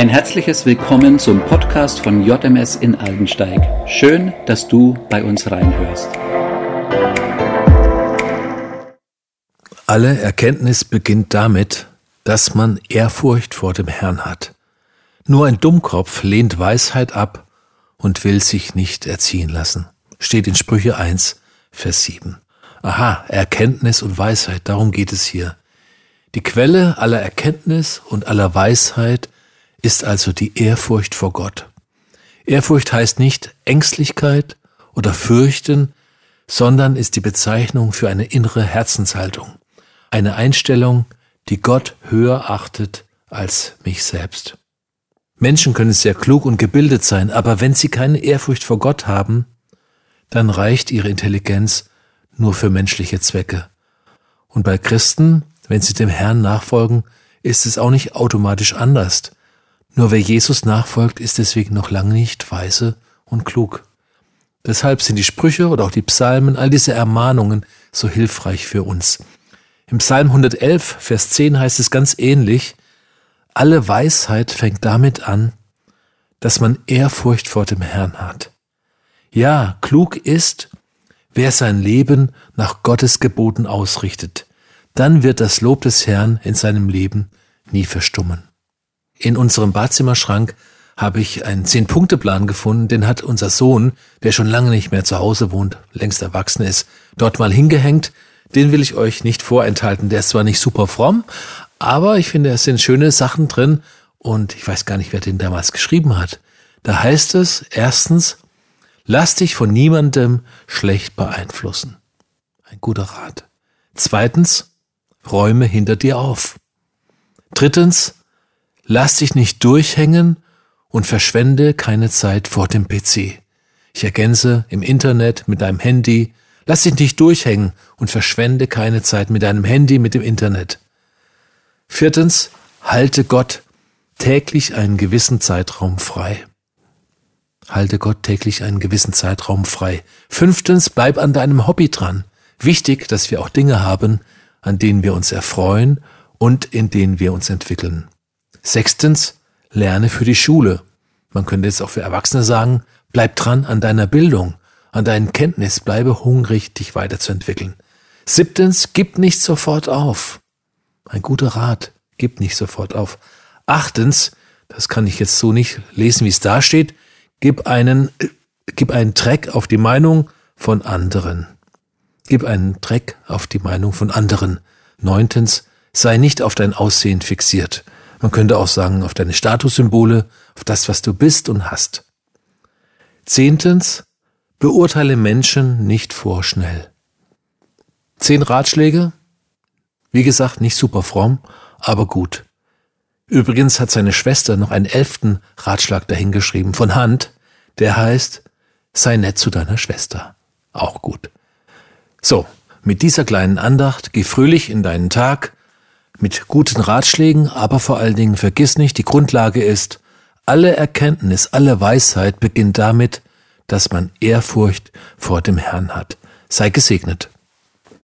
Ein herzliches Willkommen zum Podcast von JMS in Aldensteig. Schön, dass du bei uns reinhörst. Alle Erkenntnis beginnt damit, dass man Ehrfurcht vor dem Herrn hat. Nur ein Dummkopf lehnt Weisheit ab und will sich nicht erziehen lassen. Steht in Sprüche 1, Vers 7. Aha, Erkenntnis und Weisheit, darum geht es hier. Die Quelle aller Erkenntnis und aller Weisheit ist also die Ehrfurcht vor Gott. Ehrfurcht heißt nicht Ängstlichkeit oder Fürchten, sondern ist die Bezeichnung für eine innere Herzenshaltung, eine Einstellung, die Gott höher achtet als mich selbst. Menschen können sehr klug und gebildet sein, aber wenn sie keine Ehrfurcht vor Gott haben, dann reicht ihre Intelligenz nur für menschliche Zwecke. Und bei Christen, wenn sie dem Herrn nachfolgen, ist es auch nicht automatisch anders. Nur wer Jesus nachfolgt, ist deswegen noch lange nicht weise und klug. Deshalb sind die Sprüche oder auch die Psalmen, all diese Ermahnungen so hilfreich für uns. Im Psalm 111, Vers 10 heißt es ganz ähnlich, alle Weisheit fängt damit an, dass man Ehrfurcht vor dem Herrn hat. Ja, klug ist, wer sein Leben nach Gottes Geboten ausrichtet. Dann wird das Lob des Herrn in seinem Leben nie verstummen. In unserem Badzimmerschrank habe ich einen Zehn-Punkte-Plan gefunden, den hat unser Sohn, der schon lange nicht mehr zu Hause wohnt, längst erwachsen ist, dort mal hingehängt. Den will ich euch nicht vorenthalten. Der ist zwar nicht super fromm, aber ich finde, es sind schöne Sachen drin und ich weiß gar nicht, wer den damals geschrieben hat. Da heißt es erstens, lass dich von niemandem schlecht beeinflussen. Ein guter Rat. Zweitens, räume hinter dir auf. Drittens, Lass dich nicht durchhängen und verschwende keine Zeit vor dem PC. Ich ergänze im Internet mit deinem Handy. Lass dich nicht durchhängen und verschwende keine Zeit mit deinem Handy, mit dem Internet. Viertens, halte Gott täglich einen gewissen Zeitraum frei. Halte Gott täglich einen gewissen Zeitraum frei. Fünftens, bleib an deinem Hobby dran. Wichtig, dass wir auch Dinge haben, an denen wir uns erfreuen und in denen wir uns entwickeln. Sechstens, lerne für die Schule. Man könnte jetzt auch für Erwachsene sagen, bleib dran an deiner Bildung, an deinen Kenntnis, bleibe hungrig, dich weiterzuentwickeln. Siebtens, gib nicht sofort auf. Ein guter Rat, gib nicht sofort auf. Achtens, das kann ich jetzt so nicht lesen, wie es da steht, gib einen, gib einen Dreck auf die Meinung von anderen. Gib einen Dreck auf die Meinung von anderen. Neuntens, sei nicht auf dein Aussehen fixiert. Man könnte auch sagen, auf deine Statussymbole, auf das, was du bist und hast. Zehntens, beurteile Menschen nicht vorschnell. Zehn Ratschläge? Wie gesagt, nicht super fromm, aber gut. Übrigens hat seine Schwester noch einen elften Ratschlag dahingeschrieben von Hand, der heißt, sei nett zu deiner Schwester. Auch gut. So, mit dieser kleinen Andacht geh fröhlich in deinen Tag, mit guten Ratschlägen, aber vor allen Dingen vergiss nicht, die Grundlage ist, alle Erkenntnis, alle Weisheit beginnt damit, dass man Ehrfurcht vor dem Herrn hat. Sei gesegnet.